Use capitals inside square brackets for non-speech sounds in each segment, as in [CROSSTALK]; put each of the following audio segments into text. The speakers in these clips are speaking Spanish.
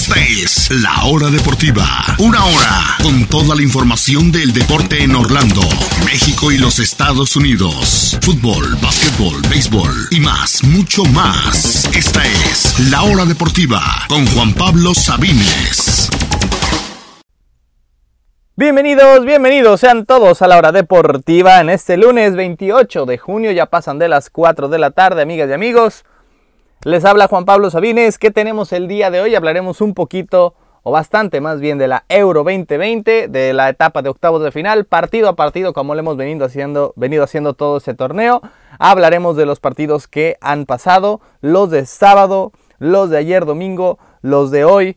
Esta es La Hora Deportiva. Una hora con toda la información del deporte en Orlando, México y los Estados Unidos. Fútbol, básquetbol, béisbol y más, mucho más. Esta es La Hora Deportiva con Juan Pablo Sabines. Bienvenidos, bienvenidos sean todos a la hora deportiva en este lunes 28 de junio, ya pasan de las 4 de la tarde, amigas y amigos. Les habla Juan Pablo Sabines, ¿qué tenemos el día de hoy? Hablaremos un poquito o bastante más bien de la Euro 2020, de la etapa de octavos de final, partido a partido como lo hemos venido haciendo, venido haciendo todo este torneo. Hablaremos de los partidos que han pasado, los de sábado, los de ayer domingo, los de hoy,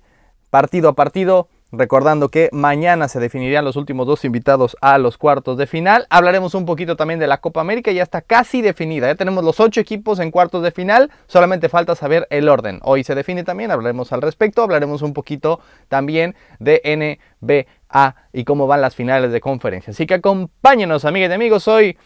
partido a partido. Recordando que mañana se definirían los últimos dos invitados a los cuartos de final. Hablaremos un poquito también de la Copa América, ya está casi definida. Ya tenemos los ocho equipos en cuartos de final, solamente falta saber el orden. Hoy se define también, hablaremos al respecto. Hablaremos un poquito también de NBA y cómo van las finales de conferencia. Así que acompáñenos, amigas y amigos. Hoy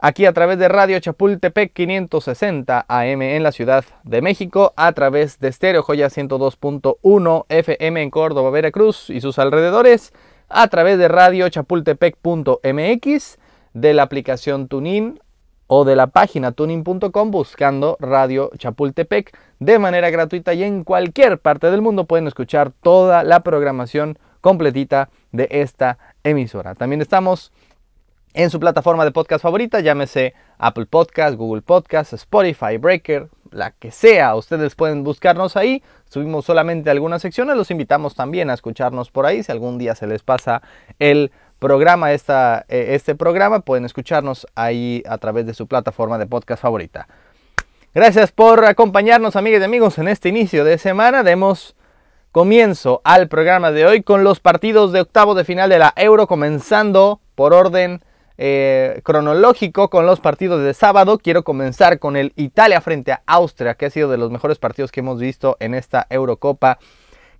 aquí a través de Radio Chapultepec 560 AM en la Ciudad de México, a través de Stereo Joya 102.1 FM en Córdoba, Veracruz y sus alrededores, a través de Radio Chapultepec.mx, de la aplicación Tunin o de la página tunin.com buscando Radio Chapultepec de manera gratuita y en cualquier parte del mundo pueden escuchar toda la programación completita de esta emisora. También estamos en su plataforma de podcast favorita, llámese Apple Podcast, Google Podcast, Spotify, Breaker, la que sea. Ustedes pueden buscarnos ahí. Subimos solamente algunas secciones. Los invitamos también a escucharnos por ahí. Si algún día se les pasa el programa, esta, eh, este programa, pueden escucharnos ahí a través de su plataforma de podcast favorita. Gracias por acompañarnos, amigas y amigos, en este inicio de semana. Demos comienzo al programa de hoy con los partidos de octavo de final de la Euro, comenzando por orden eh, cronológico con los partidos de sábado. Quiero comenzar con el Italia frente a Austria, que ha sido de los mejores partidos que hemos visto en esta Eurocopa,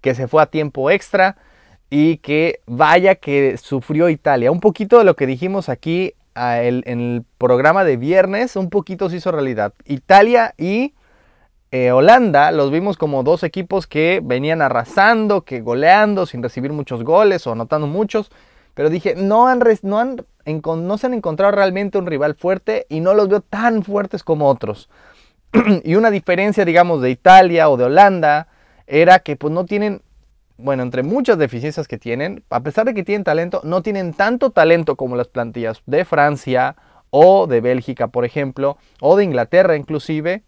que se fue a tiempo extra y que vaya que sufrió Italia. Un poquito de lo que dijimos aquí en el programa de viernes, un poquito se hizo realidad. Italia y eh, Holanda los vimos como dos equipos que venían arrasando, que goleando sin recibir muchos goles o anotando muchos. Pero dije, no han, no han no se han encontrado realmente un rival fuerte y no los veo tan fuertes como otros. [CLEARS THROAT] y una diferencia, digamos, de Italia o de Holanda era que pues no tienen, bueno, entre muchas deficiencias que tienen, a pesar de que tienen talento, no tienen tanto talento como las plantillas de Francia o de Bélgica, por ejemplo, o de Inglaterra inclusive,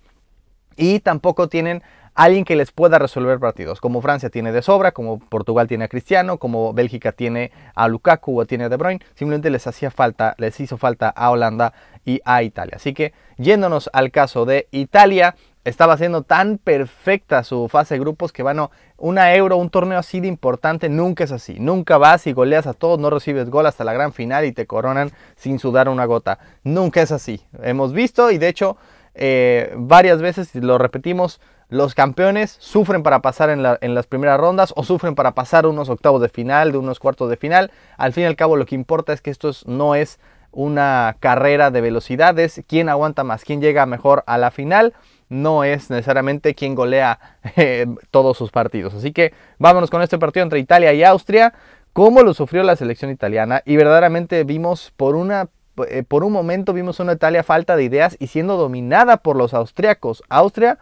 y tampoco tienen alguien que les pueda resolver partidos, como Francia tiene de sobra, como Portugal tiene a Cristiano, como Bélgica tiene a Lukaku o tiene a De Bruyne, simplemente les hacía falta, les hizo falta a Holanda y a Italia. Así que yéndonos al caso de Italia, estaba siendo tan perfecta su fase de grupos que bueno, una euro, un torneo así de importante nunca es así. Nunca vas y goleas a todos, no recibes gol hasta la gran final y te coronan sin sudar una gota. Nunca es así. Hemos visto y de hecho eh, varias veces, lo repetimos, los campeones sufren para pasar en, las primeras rondas o sufren para pasar unos octavos de final, de unos cuartos de final. Al fin y al cabo lo que importa es que esto no es una carrera de velocidades, quién aguanta más, quién llega mejor a la final, no es necesariamente quién golea [LAUGHS] eh, todos sus partidos. Así que vámonos con este partido entre Italia y Austria, cómo lo sufrió la selección italiana y verdaderamente vimos por una eh, por un momento vimos una Italia falta de ideas y siendo dominada por los austriacos. Austria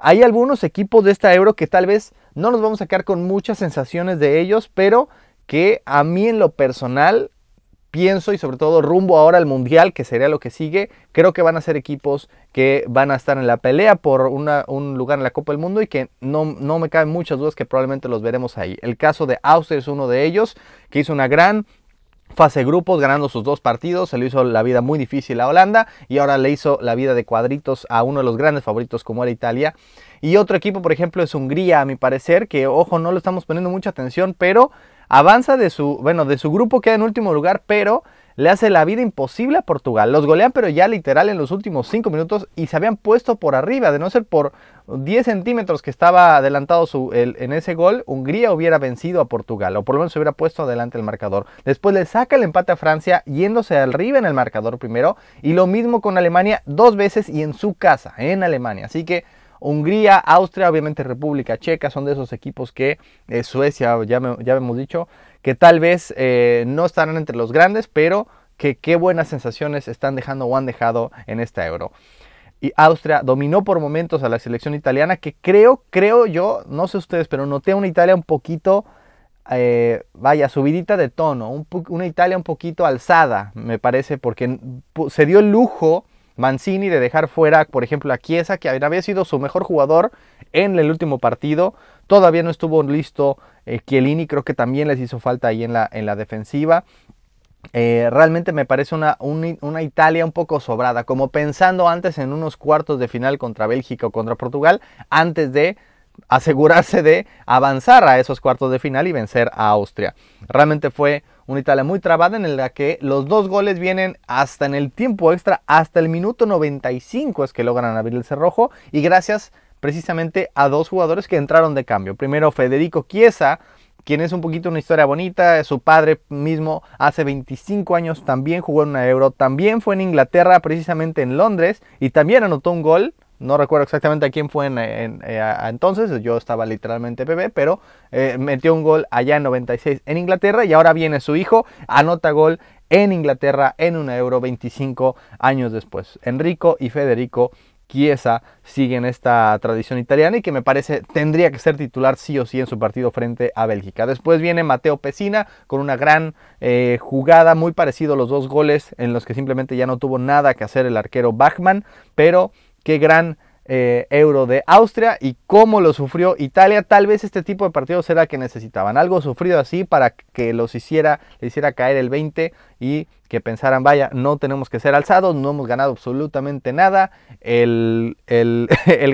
hay algunos equipos de esta Euro que tal vez no nos vamos a quedar con muchas sensaciones de ellos, pero que a mí en lo personal pienso y sobre todo rumbo ahora al Mundial, que sería lo que sigue, creo que van a ser equipos que van a estar en la pelea por un lugar en la Copa del Mundo y que no, no me caben muchas dudas que probablemente los veremos ahí. El caso de Austria es uno de ellos, que hizo una gran fase grupos, ganando sus dos partidos. Se le hizo la vida muy difícil a Holanda y ahora le hizo la vida de cuadritos a uno de los grandes favoritos como era Italia. Y otro equipo, por ejemplo, es Hungría, a mi parecer, que ojo, no le estamos poniendo mucha atención, pero avanza de su, bueno, de su grupo queda en último lugar, pero le hace la vida imposible a Portugal. Los golean, pero ya literal en los últimos 5 minutos y se habían puesto por arriba. De no ser por 10 centímetros que estaba adelantado su, en ese gol, Hungría hubiera vencido a Portugal, o por lo menos se hubiera puesto adelante el marcador. Después le saca el empate a Francia, yéndose arriba en el marcador primero. Y lo mismo con Alemania dos veces y en su casa, en Alemania. Así que Hungría, Austria, obviamente República Checa, son de esos equipos que eh, Suecia, ya, ya hemos dicho, que tal vez eh, no estarán entre los grandes, pero que qué buenas sensaciones están dejando o han dejado en esta euro. Y Austria dominó por momentos a la selección italiana, que creo, creo yo, no sé ustedes, pero noté una Italia un poquito, eh, vaya, subidita de tono, una Italia un poquito alzada, me parece, porque se dio el lujo Mancini de dejar fuera, por ejemplo, a Chiesa, que había sido su mejor jugador en el último partido. Todavía no estuvo listo eh, Chiellini, creo que también les hizo falta ahí en la, en la defensiva. Eh, realmente me parece una, una, Italia un poco sobrada, como pensando antes en unos cuartos de final contra Bélgica o contra Portugal, antes de asegurarse de avanzar a esos cuartos de final y vencer a Austria. Realmente fue una Italia muy trabada en la que los dos goles vienen hasta en el tiempo extra, hasta el minuto 95 es que logran abrir el cerrojo y gracias precisamente a dos jugadores que entraron de cambio. Primero Federico Chiesa, quien es un poquito una historia bonita. Su padre mismo hace 25 años también jugó en una Euro, también fue en Inglaterra, precisamente en Londres, y también anotó un gol. No recuerdo exactamente a quién fue eh, entonces, yo estaba literalmente bebé, pero eh, metió un gol allá en 96 en Inglaterra y ahora viene su hijo, anota gol en Inglaterra en una Euro 25 años después. Enrico y Federico Chiesa siguen esta tradición italiana y que me parece tendría que ser titular sí o sí en su partido frente a Bélgica. Después viene Mateo Pesina con una gran eh, jugada, muy parecido a los dos goles en los que simplemente ya no tuvo nada que hacer el arquero Bachmann, pero qué gran eh, euro de Austria y cómo lo sufrió Italia. Tal vez este tipo de partidos era que necesitaban. Algo sufrido así para que los hiciera, hiciera caer el 20 y que pensaran, vaya, no tenemos que ser alzados, no hemos ganado absolutamente nada. [LAUGHS] El,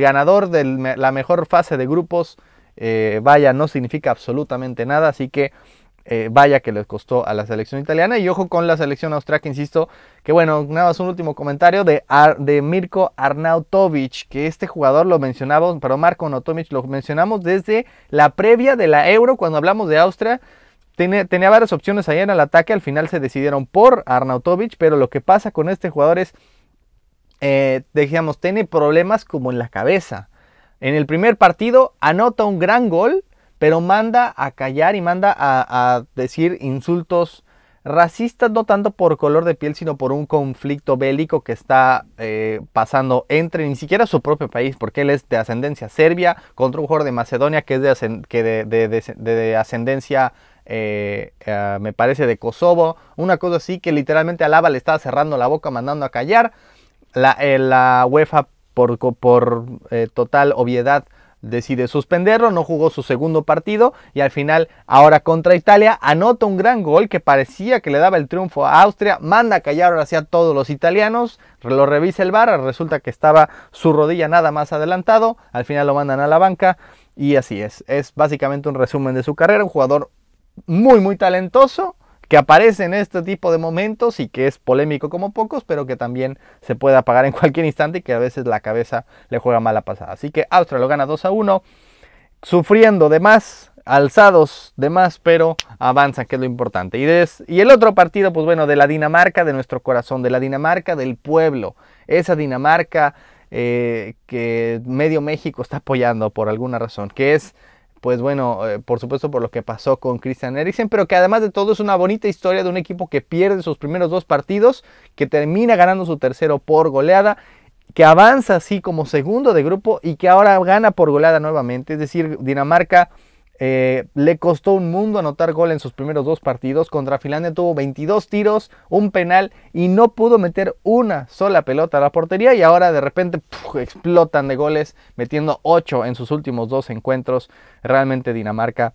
ganador de la mejor fase de grupos, eh, vaya, no significa absolutamente nada. Así que eh, vaya que les costó a la selección italiana. Y ojo con la selección austriaca, insisto, que bueno, nada más un último comentario de, de Mirko Arnautovic, que este jugador lo mencionamos, pero Marco Arnautovic lo mencionamos desde la previa de la Euro, cuando hablamos de Austria. Tenía, varias opciones ahí en el ataque, al final se decidieron por Arnautovic, pero lo que pasa con este jugador es, eh, tiene problemas como en la cabeza. En el primer partido anota un gran gol, pero manda a callar y manda a, decir insultos racistas no tanto por color de piel, sino por un conflicto bélico que está eh, pasando entre ni siquiera su propio país, porque él es de ascendencia serbia contra un jugador de Macedonia que es de, que de, ascendencia, eh, eh, me parece, de Kosovo, una cosa así que literalmente Alaba le estaba cerrando la boca, mandando a callar. La, la UEFA, por, por total obviedad, decide suspenderlo, no jugó su segundo partido y al final, ahora contra Italia, anota un gran gol que parecía que le daba el triunfo a Austria, manda a callar ahora a todos los italianos, lo revisa el VAR, resulta que estaba su rodilla nada más adelantado, al final lo mandan a la banca y así es, es básicamente un resumen de su carrera, un jugador muy muy talentoso, que aparece en este tipo de momentos y que es polémico como pocos, pero que también se puede apagar en [LAUGHS] cualquier instante y que a veces la cabeza le juega mala pasada. Así que Austria lo gana 2 a 1, sufriendo de más, alzados de más, pero avanzan, que es lo importante. Y, y el otro partido, pues bueno, de la Dinamarca, de nuestro corazón, de la Dinamarca del pueblo, esa Dinamarca eh, que medio México está apoyando por alguna razón, que es pues bueno, eh, por supuesto por lo que pasó con Christian Eriksen, pero que además de todo es una bonita historia de un equipo que pierde sus primeros dos partidos, que termina ganando su tercero por goleada, que avanza así como segundo de grupo y que ahora gana por goleada nuevamente, es decir, Dinamarca eh, le costó un mundo anotar gol en sus primeros dos partidos. Contra Finlandia tuvo 22 tiros, un penal y no pudo meter una sola pelota a la portería. Y ahora de repente explotan de goles, metiendo 8 en sus últimos dos encuentros. Realmente Dinamarca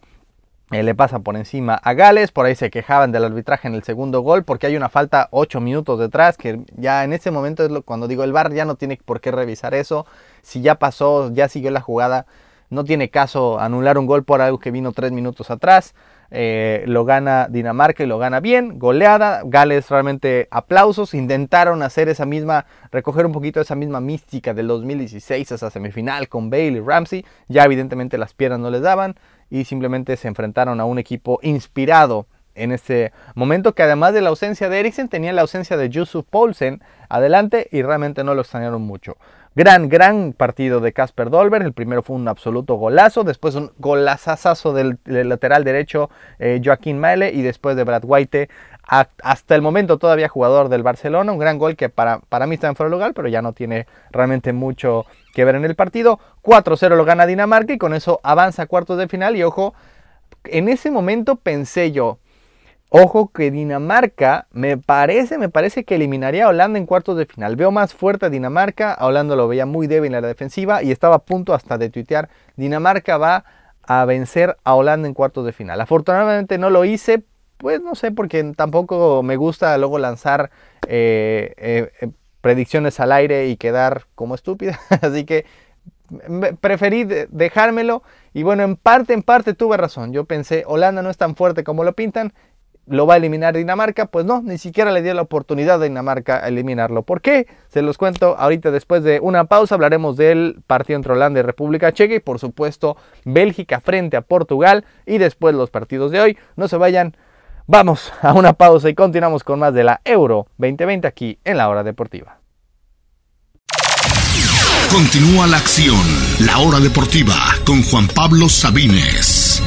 eh, le pasa por encima a Gales. Por ahí se quejaban del arbitraje en el segundo gol porque hay una falta 8 minutos detrás. Que ya en ese momento es cuando digo el VAR ya no tiene por qué revisar eso. Si ya pasó, ya siguió la jugada no tiene caso anular un gol por algo que vino tres minutos atrás. Eh, lo gana Dinamarca y lo gana bien, goleada. Gales realmente aplausos. Intentaron hacer esa misma, recoger un poquito esa misma mística del 2016, esa semifinal con Bale y Ramsey. Ya evidentemente las piernas no les daban y simplemente se enfrentaron a un equipo inspirado en ese momento que además de la ausencia de Eriksen tenía la ausencia de Yusuf Poulsen adelante y realmente no lo extrañaron mucho. Gran, gran partido de Casper Dolber. El primero fue un absoluto golazo. Después un golazazazo del, lateral derecho eh, Joaquín Maele. Y después de Brad White, hasta el momento todavía jugador del Barcelona. Un gran gol que para, para mí está en fuera de lugar, pero ya no tiene realmente mucho que ver en el partido. 4-0 lo gana Dinamarca y con eso avanza a cuartos de final. Y ojo, en ese momento pensé yo, Ojo que Dinamarca me parece, me parece que eliminaría a Holanda en cuartos de final. Veo más fuerte a Dinamarca, a Holanda lo veía muy débil en la defensiva y estaba a punto hasta de tuitear, Dinamarca va a vencer a Holanda en cuartos de final. Afortunadamente no lo hice, pues no sé, porque tampoco me gusta luego lanzar eh, eh, eh, predicciones al aire y quedar como estúpida. [LAUGHS] Así que preferí dejármelo y bueno, en parte, en parte tuve razón. Yo pensé, Holanda no es tan fuerte como lo pintan lo va a eliminar Dinamarca, pues no, ni siquiera le dio la oportunidad a Dinamarca a eliminarlo. ¿Por qué? Se los cuento ahorita después de una pausa, hablaremos del partido entre Holanda y República Checa y por supuesto Bélgica frente a Portugal y después los partidos de hoy. No se vayan, vamos a una pausa y continuamos con más de la Euro 2020 aquí en la hora deportiva. Continúa la acción, la hora deportiva con Juan Pablo Sabines.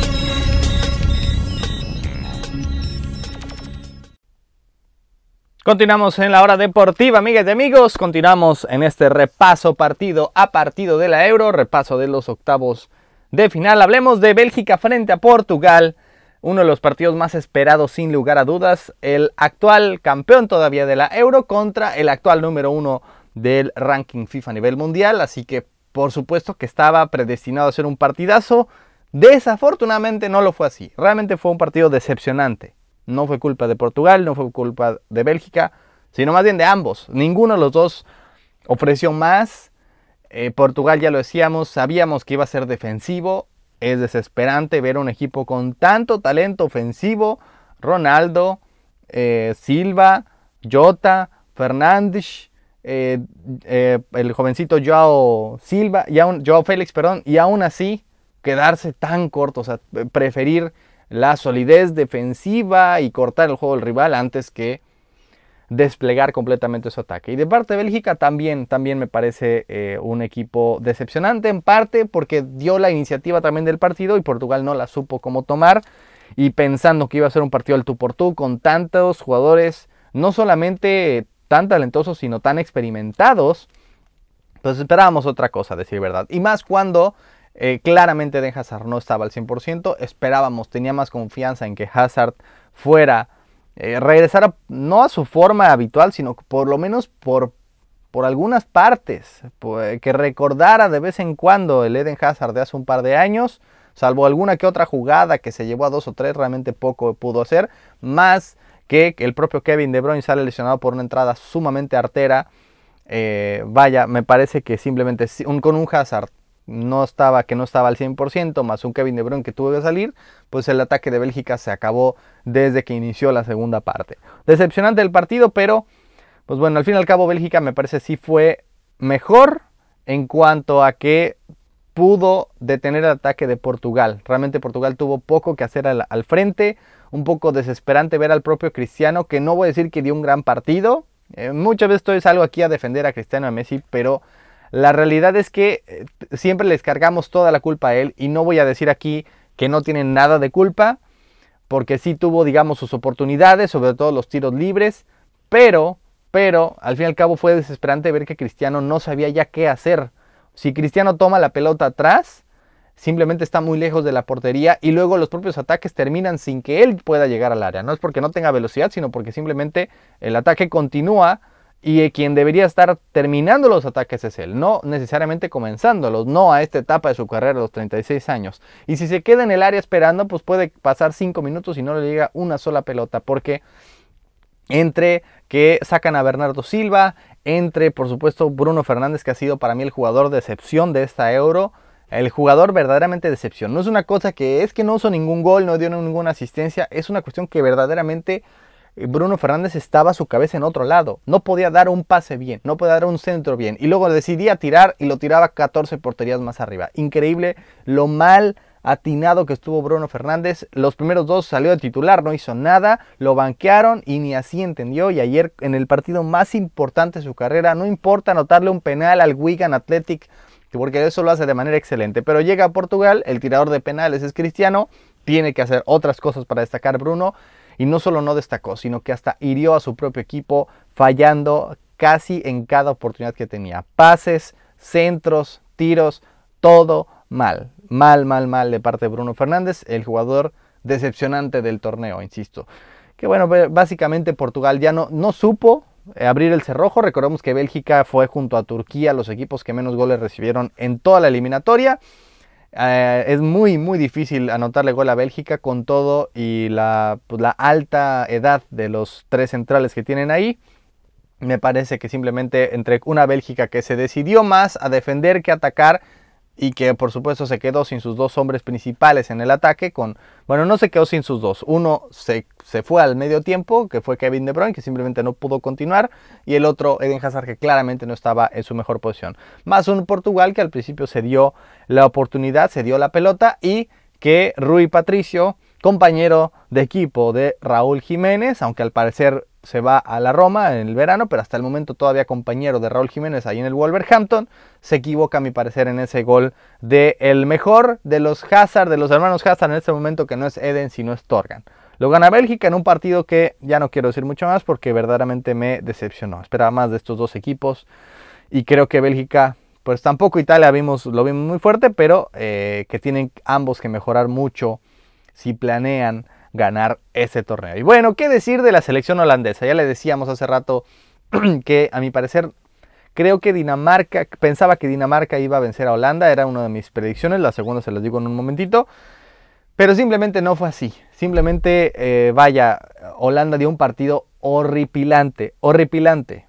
Continuamos en la hora deportiva, amigas y amigos. Continuamos en este repaso partido a partido de la Euro, repaso de los octavos de final. Hablemos de Bélgica frente a Portugal, uno de los partidos más esperados sin lugar a dudas. El actual campeón todavía de la Euro contra el actual número uno del ranking FIFA a nivel mundial. Así que por supuesto que estaba predestinado a ser un partidazo. Desafortunadamente no lo fue así. Realmente fue un partido decepcionante. No fue culpa de Portugal, no fue culpa de Bélgica, sino más bien de ambos. Ninguno de los dos ofreció más. Eh, Portugal, ya lo decíamos, sabíamos que iba a ser defensivo. Es desesperante ver un equipo con tanto talento ofensivo. Ronaldo, eh, Silva, Jota, Fernández, eh, el jovencito Joao Silva, Joao Félix, perdón, y aún así quedarse tan corto, o sea, preferir la solidez defensiva y cortar el juego del rival antes que desplegar completamente su ataque. Y de parte de Bélgica también, también me parece eh, un equipo decepcionante, en parte porque dio la iniciativa también del partido y Portugal no la supo cómo tomar. Y pensando que iba a ser un partido al tú por tú con tantos jugadores, no solamente tan talentosos, sino tan experimentados, pues esperábamos otra cosa, decir verdad. Y más cuando eh, claramente Den Hazard no estaba al 100%. Esperábamos, tenía más confianza en que Hazard fuera, eh, regresara no a su forma habitual, sino por lo menos por, por algunas partes. que recordara de vez en cuando el Eden Hazard de hace un par de años. Salvo alguna que otra jugada que se llevó a dos o tres, realmente poco pudo hacer. Más que el propio Kevin De Bruyne sale lesionado por una entrada sumamente artera. Eh, vaya, me parece que simplemente con un Hazard no estaba, que no estaba al 100%, más un Kevin De Bruyne que tuvo que salir, pues el ataque de Bélgica se acabó desde que inició la segunda parte. Decepcionante el partido, pero pues bueno, al fin y al cabo Bélgica me parece sí fue mejor en cuanto a que pudo detener el ataque de Portugal. Realmente Portugal tuvo poco que hacer al, frente, un poco desesperante ver al propio Cristiano, que no voy a decir que dio un gran partido. Eh, muchas veces estoy salgo aquí a defender a Cristiano y a Messi, pero la realidad es que eh, siempre les cargamos toda la culpa a él y no voy a decir aquí que no tienen nada de culpa, porque sí tuvo, digamos, sus oportunidades, sobre todo los tiros libres, pero, pero, al fin y al cabo fue desesperante ver que Cristiano no sabía ya qué hacer. Si Cristiano toma la pelota atrás, simplemente está muy lejos de la portería y luego los propios ataques terminan sin que él pueda llegar al área. No es porque no tenga velocidad, sino porque simplemente el ataque continúa y quien debería estar terminando los ataques es él, no necesariamente comenzándolos, no a esta etapa de su carrera, los 36 años. Y si se queda en el área esperando, pues puede pasar 5 minutos y no le llega una sola pelota, porque entre que sacan a Bernardo Silva, entre por supuesto Bruno Fernández, que ha sido para mí el jugador de excepción de esta Euro, el jugador verdaderamente de excepción. No es una cosa que es que no hizo ningún gol, no dio ninguna asistencia, es una cuestión que verdaderamente Bruno Fernández estaba su cabeza en otro lado. No podía dar un pase bien, no podía dar un centro bien. Y luego decidía tirar y lo tiraba 14 porterías más arriba. Increíble lo mal atinado que estuvo Bruno Fernández. Los primeros dos salió de titular, no hizo nada, lo banquearon y ni así entendió. Y ayer en el partido más importante de su carrera, no importa anotarle un penal al Wigan Athletic, porque eso lo hace de manera excelente. Pero llega a Portugal, el tirador de penales es Cristiano, tiene que hacer otras cosas para destacar Bruno. Y no solo no destacó, sino que hasta hirió a su propio equipo, fallando casi en cada oportunidad que tenía. Pases, centros, tiros, todo mal. Mal, mal, mal de parte de Bruno Fernández, el jugador decepcionante del torneo, insisto. Que bueno, básicamente Portugal ya no, no supo eh, abrir el cerrojo. Recordemos que Bélgica fue junto a Turquía los equipos que menos goles recibieron en toda la eliminatoria. Eh, es muy, muy difícil anotarle gol a Bélgica con todo y la, pues, la alta edad de los tres centrales que tienen ahí. Me parece que simplemente entre una Bélgica que se decidió más a defender que atacar y que por supuesto se quedó sin sus dos hombres principales en el ataque con bueno no se quedó sin sus dos. Uno se, se, fue al medio tiempo que fue Kevin De Bruyne que simplemente no pudo continuar y el otro Eden Hazard que claramente no estaba en su mejor posición. Más un Portugal que al principio se dio la oportunidad se dio la pelota y que Rui Patricio compañero de equipo de Raúl Jiménez aunque al parecer se va a la Roma en el verano, pero hasta el momento todavía compañero de Raúl Jiménez ahí en el Wolverhampton. Se equivoca, a mi parecer, en ese gol de el mejor de los Hazard, de los hermanos Hazard en este momento, que no es Eden, sino es Torgan. Lo gana Bélgica en un partido que ya no quiero decir mucho más porque verdaderamente me decepcionó. Esperaba más de estos dos equipos y creo que Bélgica, pues tampoco Italia vimos, lo vimos muy fuerte, pero eh, que tienen ambos que mejorar mucho si planean ganar ese torneo. Y bueno, ¿qué decir de la selección holandesa? Ya le decíamos hace rato [CLEARS THROAT] que a mi parecer creo que Dinamarca, pensaba que Dinamarca iba a vencer a Holanda, era una de mis predicciones, la segunda se las digo en un momentito. Pero simplemente no fue así. Simplemente, eh, vaya, Holanda dio un partido horripilante, horripilante.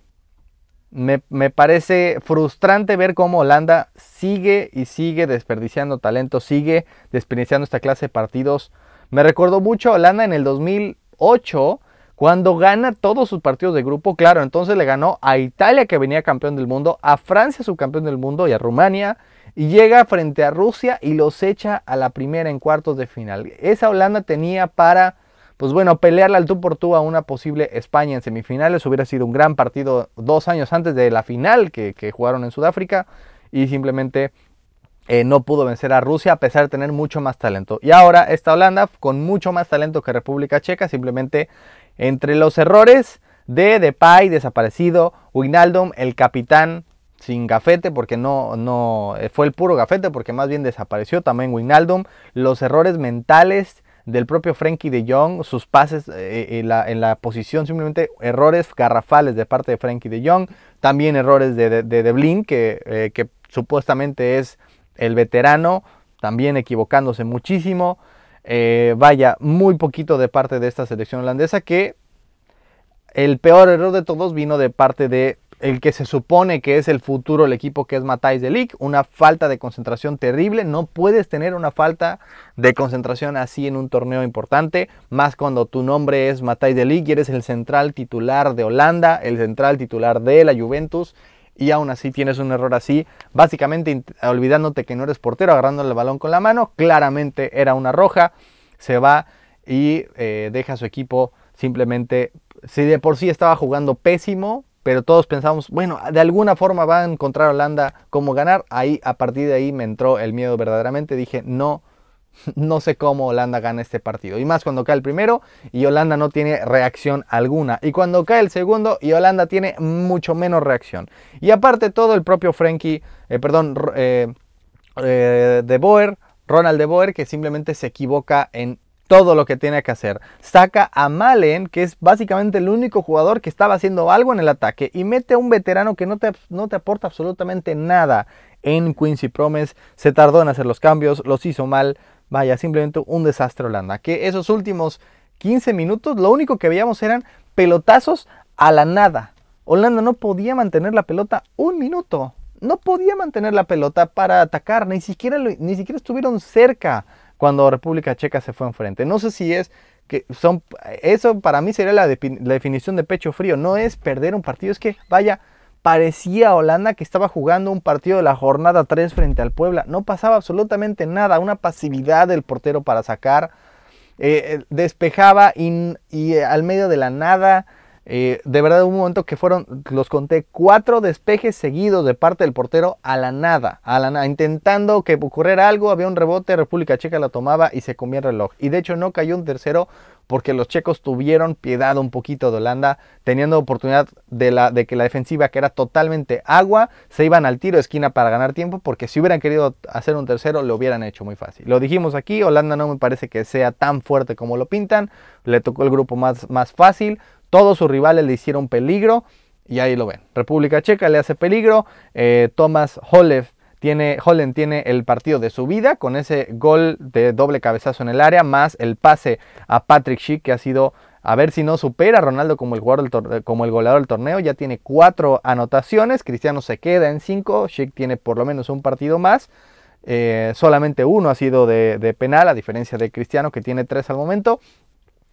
Me, me, parece frustrante ver cómo Holanda sigue y sigue desperdiciando talento, sigue desperdiciando esta clase de partidos me recordó mucho a Holanda en el 2008, cuando gana todos sus partidos de grupo. Claro, entonces le ganó a Italia, que venía campeón del mundo, a Francia, su campeón del mundo, y a Rumania. Y llega frente a Rusia y los echa a la primera en cuartos de final. Esa Holanda tenía para, pues bueno, pelearle al tú por tú a una posible España en semifinales. Hubiera sido un gran partido dos años antes de la final que, jugaron en Sudáfrica. Y simplemente eh, no pudo vencer a Rusia a pesar de tener mucho más talento. Y ahora esta Holanda, con mucho más talento que República Checa, simplemente entre los errores de Depay, desaparecido, Wijnaldum, el capitán sin gafete, porque no, no eh, fue el puro gafete, porque más bien desapareció también Wijnaldum, los errores mentales del propio Frankie de Jong, sus pases eh, en, la, posición, simplemente errores garrafales de parte de Frankie de Jong, también errores de, de, de, Blin, que, que supuestamente es el veterano también equivocándose muchísimo. Eh, vaya, muy poquito de parte de esta selección holandesa que el peor error de todos vino de parte de el que se supone que es el futuro el equipo que es Matthijs de Ligt, una falta de concentración terrible, no puedes tener una falta de concentración así en un torneo importante, más cuando tu nombre es Matthijs de Ligt y eres el central titular de Holanda, el central titular de la Juventus y aún así tienes un error así, básicamente olvidándote que no eres portero, agarrando el balón con la mano, claramente era una roja, se va y eh, deja a su equipo simplemente, si de por sí estaba jugando pésimo, pero todos pensamos, bueno, de alguna forma va a encontrar Holanda cómo ganar, ahí a partir de ahí me entró el miedo verdaderamente, dije, no, [LAUGHS] no sé cómo Holanda gana este partido. Y más cuando cae el primero y Holanda no tiene reacción alguna. Y cuando cae el segundo y Holanda tiene mucho menos reacción. Y aparte todo el propio Frankie, eh, perdón, eh, eh, de Boer, Ronald de Boer, que simplemente se equivoca en todo lo que tiene que hacer. Saca a Malen, que es básicamente el único jugador que estaba haciendo algo en el ataque, y mete a un veterano que no te, no te aporta absolutamente nada en Quincy Promise. Se tardó en hacer los cambios, los hizo mal. Vaya, simplemente un desastre Holanda. Que esos últimos 15 minutos lo único que veíamos eran pelotazos a la nada. Holanda no podía mantener la pelota un minuto. No podía mantener la pelota para atacar. Ni siquiera, ni siquiera estuvieron cerca cuando República Checa se fue enfrente. No sé si es que son... Eso para mí sería la, definición de pecho frío. No es perder un partido. Es que, vaya, parecía Holanda que estaba jugando un partido de la jornada 3 frente al Puebla. No pasaba absolutamente nada, una pasividad del portero para sacar. Eh, eh, despejaba y, al medio de la nada eh, de verdad un momento que fueron, los conté, cuatro despejes seguidos de parte del portero a la nada, a la nada, intentando que ocurriera algo, había un rebote, República Checa la tomaba y se comía el reloj. Y de hecho no cayó un tercero porque los checos tuvieron piedad un poquito de Holanda, teniendo oportunidad de, la, de que la defensiva, que era totalmente agua, se iban al tiro de esquina para ganar tiempo, porque si hubieran querido hacer un tercero, lo hubieran hecho muy fácil. Lo dijimos aquí, Holanda no me parece que sea tan fuerte como lo pintan, le tocó el grupo más, más fácil, todos sus rivales le hicieron peligro y ahí lo ven. República Checa le hace peligro. Eh, Thomas tiene, tiene el partido de su vida con ese gol de doble cabezazo en el área, más el pase a Patrick Schick que ha sido a ver si no supera a Ronaldo como el, como el goleador del torneo. Ya tiene cuatro anotaciones. Cristiano se queda en cinco. Schick tiene por lo menos un partido más. Eh, solamente uno ha sido de penal, a diferencia de Cristiano que tiene tres al momento.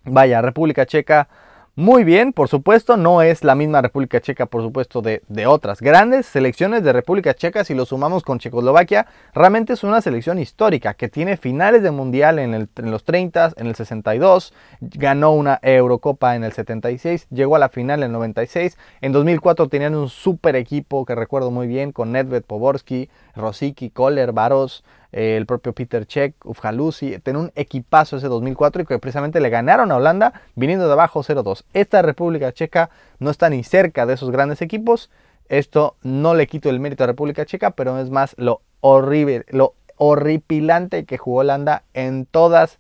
Vaya, República Checa muy bien, por supuesto, no es la misma República Checa, por supuesto, de, otras grandes selecciones de República Checa, si lo sumamos con Checoslovaquia, realmente es una selección histórica que tiene finales de mundial en, los 30, en el 62, ganó una Eurocopa en el 76, llegó a la final en el 96, en 2004 tenían un super equipo que recuerdo muy bien con Nedved, Poborski, Rosicky, Kohler, Baros, el propio Peter Cech, Ufjalusi, tiene un equipazo ese 2004 y que precisamente le ganaron a Holanda viniendo de abajo 0-2. Esta República Checa no está ni cerca de esos grandes equipos. Esto no le quito el mérito a República Checa, pero es más lo horrible, lo horripilante que jugó Holanda en todas,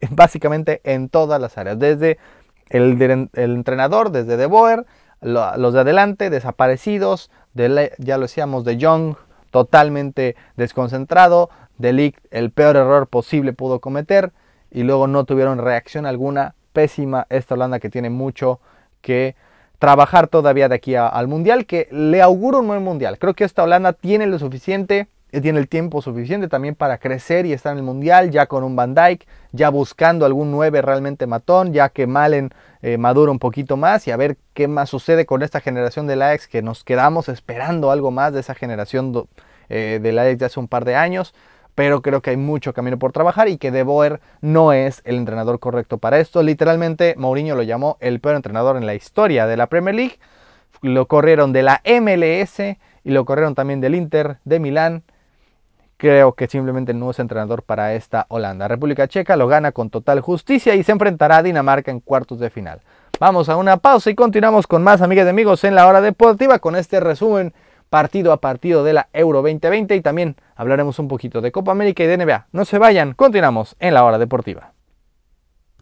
[LAUGHS] básicamente en todas las áreas. Desde el, entrenador, desde De Boer, los de adelante, desaparecidos, ya lo decíamos, de Young, totalmente desconcentrado, de el peor error posible pudo cometer y luego no tuvieron reacción alguna. Pésima esta Holanda que tiene mucho que trabajar todavía de aquí al Mundial, que le auguro un buen Mundial. Creo que esta Holanda tiene lo suficiente, tiene el tiempo suficiente también para crecer y estar en el Mundial, ya con un Van Dijk, ya buscando algún 9 realmente matón, ya que Malen eh, madura un poquito más y a ver qué más sucede con esta generación de la ex, que nos quedamos esperando algo más de esa generación eh, de la ex de hace un par de años pero creo que hay mucho camino por trabajar y que De Boer no es el entrenador correcto para esto. Literalmente, Mourinho lo llamó el peor entrenador en la historia de la Premier League. Lo corrieron de la MLS y lo corrieron también del Inter de Milán. Creo que simplemente no es entrenador para esta Holanda. República Checa lo gana con total justicia y se enfrentará a Dinamarca en cuartos de final. Vamos a una pausa y continuamos con más amigas y amigos en la hora deportiva con este resumen partido a partido de la Euro 2020 y también hablaremos un poquito de Copa América y de NBA. No se vayan, continuamos en la hora deportiva.